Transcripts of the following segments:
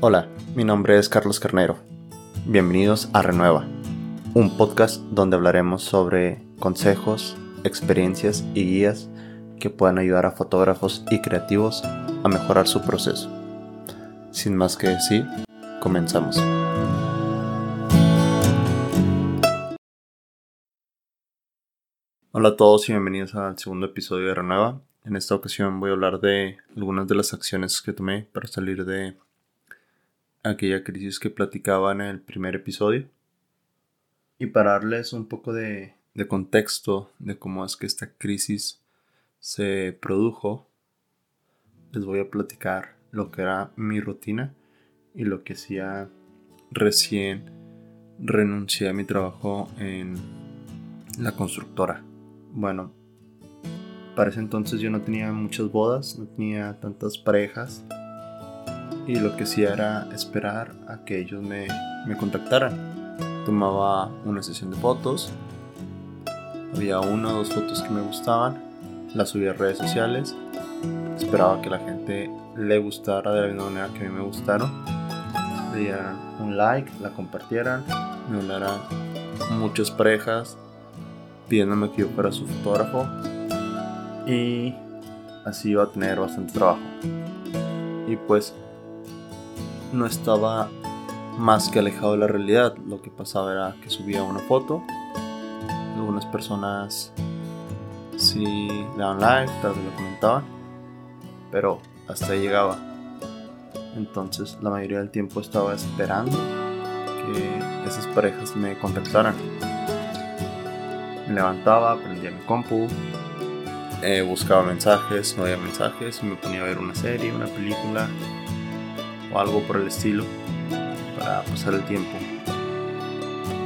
Hola, mi nombre es Carlos Carnero. Bienvenidos a Renueva, un podcast donde hablaremos sobre consejos, experiencias y guías que puedan ayudar a fotógrafos y creativos a mejorar su proceso. Sin más que decir, comenzamos. Hola a todos y bienvenidos al segundo episodio de Renueva. En esta ocasión voy a hablar de algunas de las acciones que tomé para salir de aquella crisis que platicaba en el primer episodio. Y para darles un poco de, contexto de cómo es que esta crisis se produjo, les voy a platicar lo que era mi rutina y lo que hacía recién renuncié a mi trabajo en la constructora. Bueno, para ese entonces yo no tenía muchas bodas, no tenía tantas parejas y lo que hacía era esperar a que ellos me, me contactaran. Tomaba una sesión de fotos, había una o dos fotos que me gustaban, las subía a redes sociales, esperaba que la gente le gustara de la misma manera que a mí me gustaron, le dieran un like, la compartieran, me hablaran muchas parejas pidiéndome que yo fuera su fotógrafo y así iba a tener bastante trabajo. Y pues no estaba más que alejado de la realidad. Lo que pasaba era que subía una foto. Algunas personas sí le daban like, tal vez lo comentaban. Pero hasta ahí llegaba. Entonces la mayoría del tiempo estaba esperando que esas parejas me contactaran. Me levantaba, prendía mi compu, eh, buscaba mensajes, no había mensajes, me ponía a ver una serie, una película, algo por el estilo para pasar el tiempo.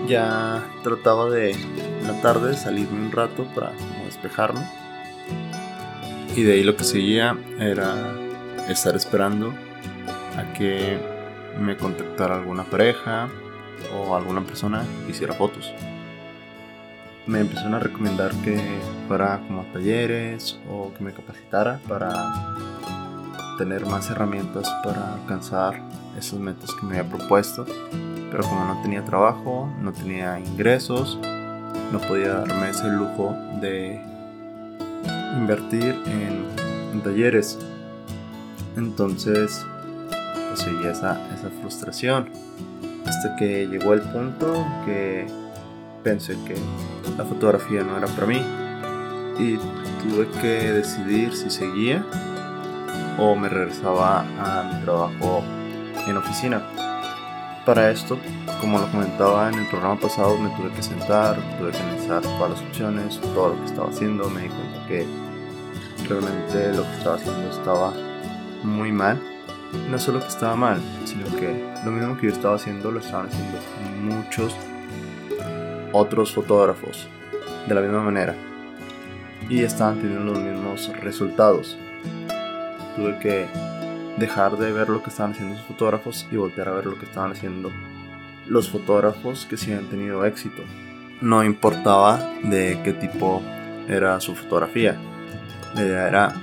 Ya trataba de en la tarde salirme un rato para despejarme. Y de ahí lo que seguía era estar esperando a que me contactara alguna pareja o alguna persona que hiciera fotos. Me empezaron a recomendar que fuera como a talleres o que me capacitara para tener más herramientas para alcanzar esos metas que me había propuesto. Pero como no tenía trabajo, no tenía ingresos, no podía darme ese lujo de invertir en, talleres. Entonces, pues seguí esa, esa frustración. Hasta que llegó el punto que pensé que la fotografía no era para mí. Y tuve que decidir si seguía o me regresaba a mi trabajo en oficina. Para esto, como lo comentaba en el programa pasado, me tuve que sentar, tuve que analizar todas las opciones, todo lo que estaba haciendo, me di cuenta que realmente lo que estaba haciendo estaba muy mal. No solo que estaba mal, sino que lo mismo que yo estaba haciendo lo estaban haciendo muchos otros fotógrafos de la misma manera y estaban teniendo los mismos resultados tuve que dejar de ver lo que estaban haciendo los fotógrafos y voltear a ver lo que estaban haciendo los fotógrafos que sí han tenido éxito. No importaba de qué tipo era su fotografía. La idea era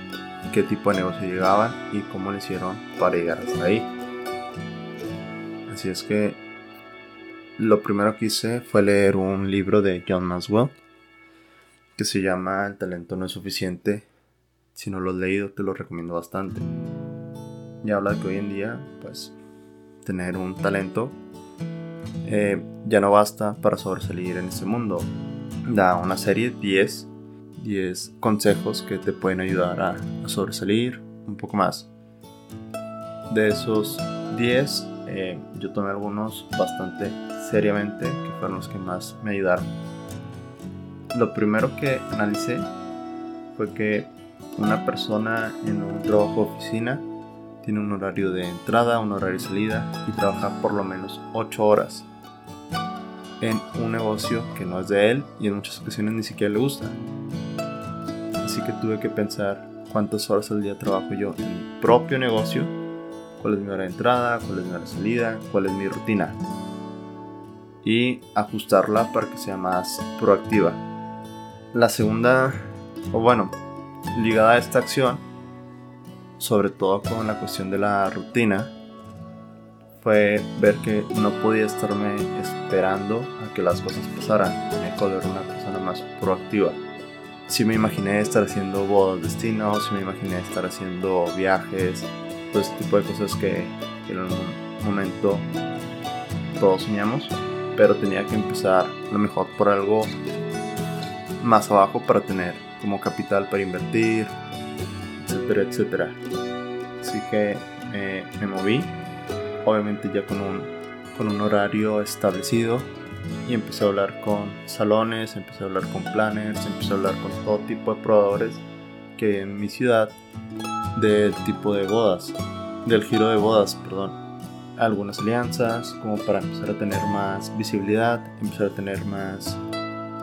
qué tipo de negocio llegaban y cómo lo hicieron para llegar hasta ahí. Así es que lo primero que hice fue leer un libro de John Maswell que se llama El talento no es suficiente si no lo has leído, te lo recomiendo bastante. Y habla de que hoy en día, pues, tener un talento eh, ya no basta para sobresalir en este mundo. Da una serie, 10, 10 consejos que te pueden ayudar a, sobresalir un poco más. De esos 10, eh, yo tomé algunos bastante seriamente, que fueron los que más me ayudaron. Lo primero que analicé fue que una persona en un trabajo oficina tiene un horario de entrada, un horario de salida y trabaja por lo menos 8 horas en un negocio que no es de él y en muchas ocasiones ni siquiera le gusta. Así que tuve que pensar cuántas horas al día trabajo yo en mi propio negocio, cuál es mi hora de entrada, cuál es mi hora de salida, cuál es mi rutina y ajustarla para que sea más proactiva. La segunda, o bueno, ligada a esta acción, sobre todo con la cuestión de la rutina, fue ver que no podía estarme esperando a que las cosas pasaran. Tenía que volver una persona más proactiva. Si me imaginé estar haciendo bodas destinos, si me imaginé estar haciendo viajes, todo ese tipo de cosas que, en un momento todos soñamos, pero tenía que empezar lo mejor por algo más abajo para tener como capital para invertir, etcétera, etcétera. Así que eh, me moví, obviamente ya con un, con un horario establecido y empecé a hablar con salones, empecé a hablar con planners, empecé a hablar con todo tipo de probadores que en mi ciudad del tipo de bodas, del giro de bodas, perdón algunas alianzas como para empezar a tener más visibilidad, empezar a tener más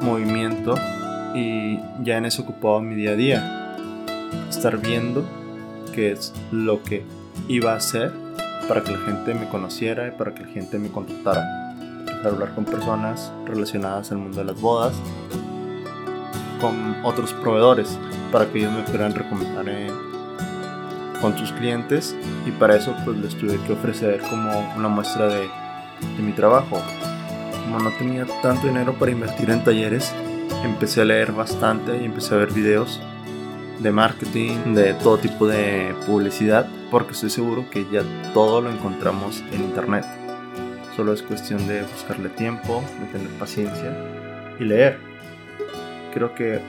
movimiento y ya en eso ocupaba mi día a día. Estar viendo qué es lo que iba a hacer para que la gente me conociera y para que la gente me contactara. Empezar a hablar con personas relacionadas al mundo de las bodas, con otros proveedores para que ellos me pudieran recomendar en con sus clientes y para eso pues les tuve que ofrecer como una muestra de, de mi trabajo. Como no tenía tanto dinero para invertir en talleres, empecé a leer bastante y empecé a ver videos de marketing, de todo tipo de publicidad, porque estoy seguro que ya todo lo encontramos en internet. Solo es cuestión de buscarle tiempo, de tener paciencia y leer. Creo que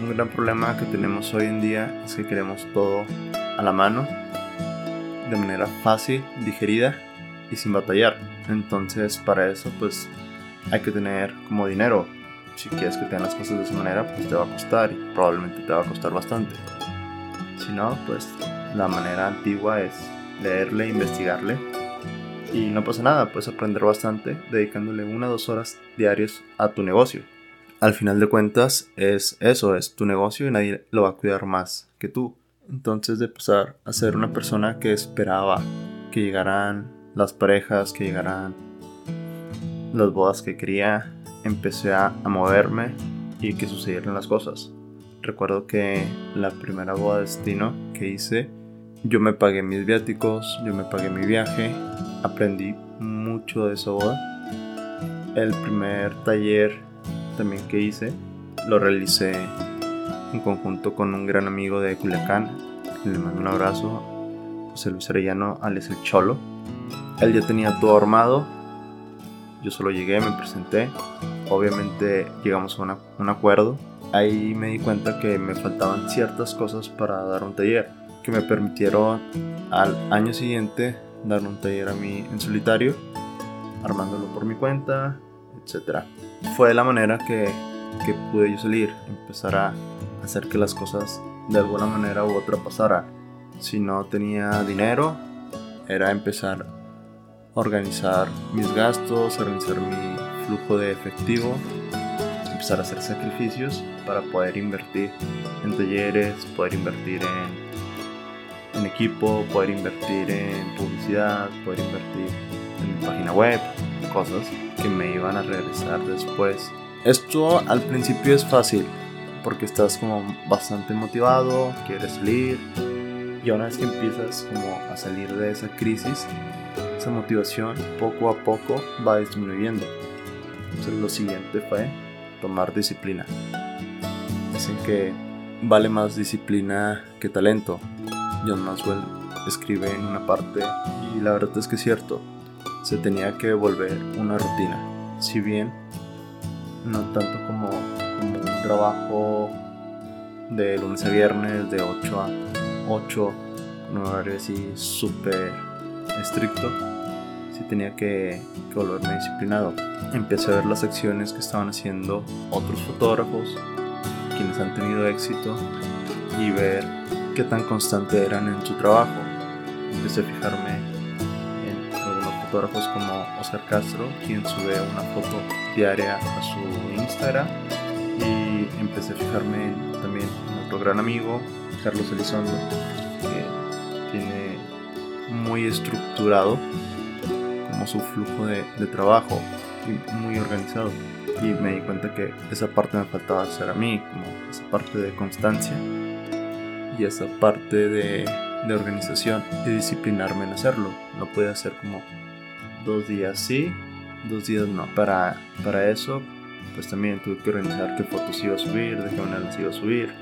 un gran problema que tenemos hoy en día es que queremos todo a la mano, de manera fácil, digerida y sin batallar. Entonces para eso pues hay que tener como dinero. Si quieres que tengan las cosas de esa manera pues te va a costar y probablemente te va a costar bastante. Si no pues la manera antigua es leerle, investigarle y no pasa nada, puedes aprender bastante dedicándole una o dos horas diarias a tu negocio. Al final de cuentas es eso, es tu negocio y nadie lo va a cuidar más que tú. Entonces de pasar a ser una persona que esperaba que llegaran las parejas, que llegaran las bodas que quería, empecé a, moverme y que sucedieran las cosas. Recuerdo que la primera boda de destino que hice, yo me pagué mis viáticos, yo me pagué mi viaje, aprendí mucho de esa boda. El primer taller también que hice, lo realicé en conjunto con un gran amigo de Culiacán. Le mando un abrazo, José Luis Arellano, Alex el Cholo. Él ya tenía todo armado. Yo solo llegué, me presenté. Obviamente llegamos a un acuerdo. Ahí me di cuenta que me faltaban ciertas cosas para dar un taller que me permitieron al año siguiente dar un taller a mí en solitario, armándolo por mi cuenta, etc. Fue la manera que, que pude yo salir, empezar a hacer que las cosas de alguna manera u otra pasaran. Si no tenía dinero, era empezar a organizar mis gastos, organizar mi flujo de efectivo, empezar a hacer sacrificios para poder invertir en talleres, poder invertir en, en equipo, poder invertir en publicidad, poder invertir en mi página web, cosas que me iban a regresar después. Esto al principio es fácil, porque estás como bastante motivado, quieres salir y una vez que empiezas como a salir de esa crisis, esa motivación poco a poco va disminuyendo. Entonces lo siguiente fue tomar disciplina. Dicen que vale más disciplina que talento. John Maxwell escribe en una parte y la verdad es que es cierto. Se tenía que volver una rutina. Si bien no tanto como trabajo de lunes a viernes de 8 a 8, un horario así súper estricto, sí tenía que, volverme disciplinado. Empecé a ver las acciones que estaban haciendo otros fotógrafos, quienes han tenido éxito, y ver qué tan constante eran en su trabajo. Empecé a fijarme en algunos fotógrafos como Oscar Castro, quien sube una foto diaria a su Instagram y empecé a fijarme también en otro gran amigo, Carlos Elizondo, que tiene muy estructurado como su flujo de, trabajo y muy organizado. Y me di cuenta que esa parte me faltaba hacer a mí, como esa parte de constancia y esa parte de, de organización y disciplinarme en hacerlo. No puede hacer como dos días sí, dos días no. Para, para eso, pues también tuve que organizar qué fotos iba a subir, de qué manera las iba a subir,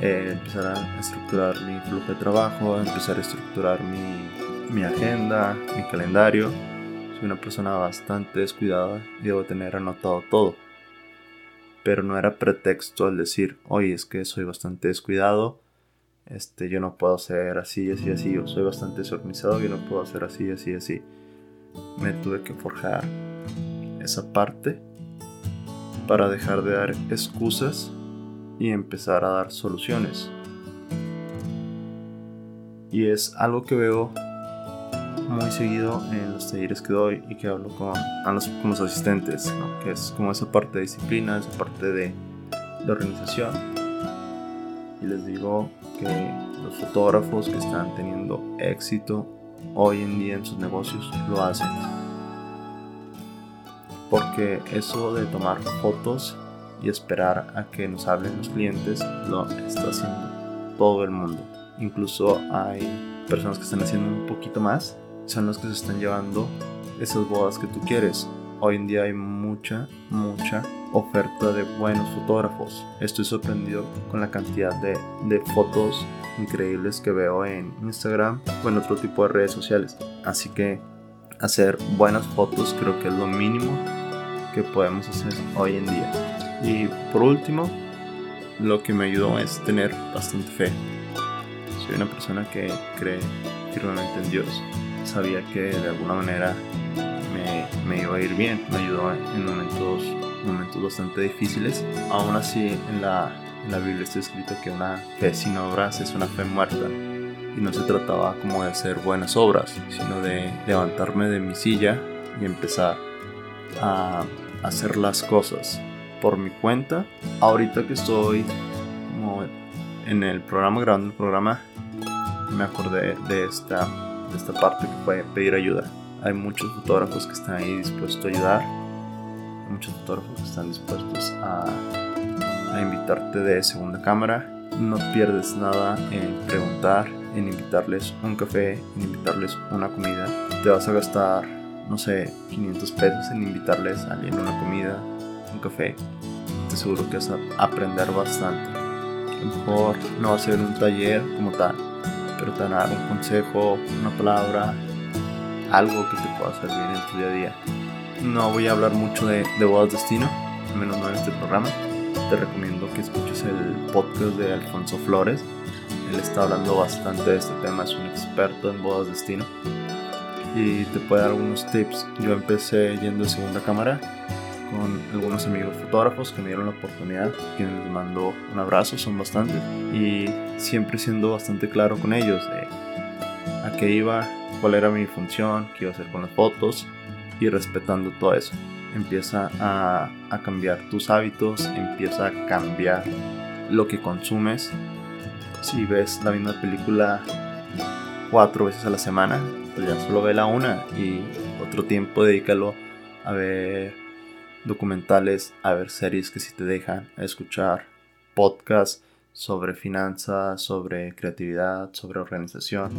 eh, empezar a estructurar mi flujo de trabajo, empezar a estructurar mi, mi agenda, mi calendario. Soy una persona bastante descuidada y debo tener anotado todo. Pero no era pretexto al decir, oye, es que soy bastante descuidado, este, yo no puedo hacer así, así, así, o soy bastante desorganizado, yo no puedo hacer así, así, así. Me tuve que forjar esa parte para dejar de dar excusas y empezar a dar soluciones. Y es algo que veo muy seguido en los talleres que doy y que hablo con, los, asistentes, que es como esa parte de disciplina, esa parte de organización. Y les digo que los fotógrafos que están teniendo éxito hoy en día en sus negocios lo hacen. Porque eso de tomar fotos y esperar a que nos hablen los clientes lo está haciendo todo el mundo. Incluso hay personas que están haciendo un poquito más, son los que se están llevando esas bodas que tú quieres. Hoy en día hay mucha, mucha oferta de buenos fotógrafos. Estoy sorprendido con la cantidad de, de fotos increíbles que veo en Instagram o en otro tipo de redes sociales. Así que hacer buenas fotos creo que es lo mínimo que podemos hacer hoy en día. Y por último, lo que me ayudó es tener bastante fe. Soy una persona que cree firmemente en Dios. Sabía que de alguna manera me, me iba a ir bien. Me ayudó en momentos, momentos bastante difíciles. Aún así, en la, en la Biblia está escrito que una fe sin obras es una fe muerta. Y no se trataba como de hacer buenas obras, sino de levantarme de mi silla y empezar a hacer las cosas por mi cuenta. Ahorita que estoy en el programa, grabando el programa, me acordé de esta, esta parte que fue pedir ayuda. Hay muchos fotógrafos que están ahí dispuestos a ayudar. Hay muchos fotógrafos que están dispuestos a, a invitarte de segunda cámara. No pierdes nada en preguntar, en invitarles un café, en invitarles una comida. Te vas a gastar, no sé, 500 pesos en invitarles a alguien una comida, un café, te seguro que vas a aprender bastante. A lo mejor no va a ser un taller como tal, pero te van a dar un consejo, una palabra, algo que te pueda servir en tu día a día. No voy a hablar mucho de, de bodas destino, al menos no en este programa. Te recomiendo que escuches el podcast de Alfonso Flores. Él está hablando bastante de este tema, es un experto en bodas destino y te puede dar algunos tips. Yo empecé yendo de segunda cámara con algunos amigos fotógrafos que me dieron la oportunidad, quienes les mando un abrazo, son bastantes, y siempre siendo bastante claro con ellos de a qué iba, cuál era mi función, qué iba a hacer con las fotos, y respetando todo eso. Empieza a, a cambiar tus hábitos, empieza a cambiar lo que consumes. Si ves la misma película cuatro veces a la semana, pues ya solo ve la una y otro tiempo dedícalo a ver documentales, a ver series que si te dejan, a escuchar podcasts sobre finanzas, sobre creatividad, sobre organización.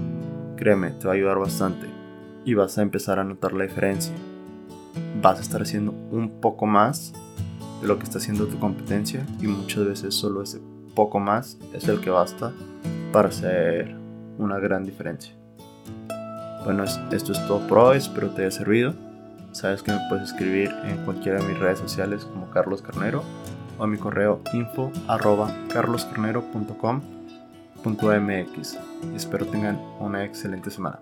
Créeme, te va a ayudar bastante y vas a empezar a notar la diferencia. Vas a estar haciendo un poco más de lo que está haciendo tu competencia y muchas veces solo ese poco más es el que basta para hacer una gran diferencia. Bueno, esto es todo por hoy, espero te haya servido. Sabes que me puedes escribir en cualquiera de mis redes sociales como Carlos Carnero o a mi correo info arroba carloscarnero.com.mx. Espero tengan una excelente semana.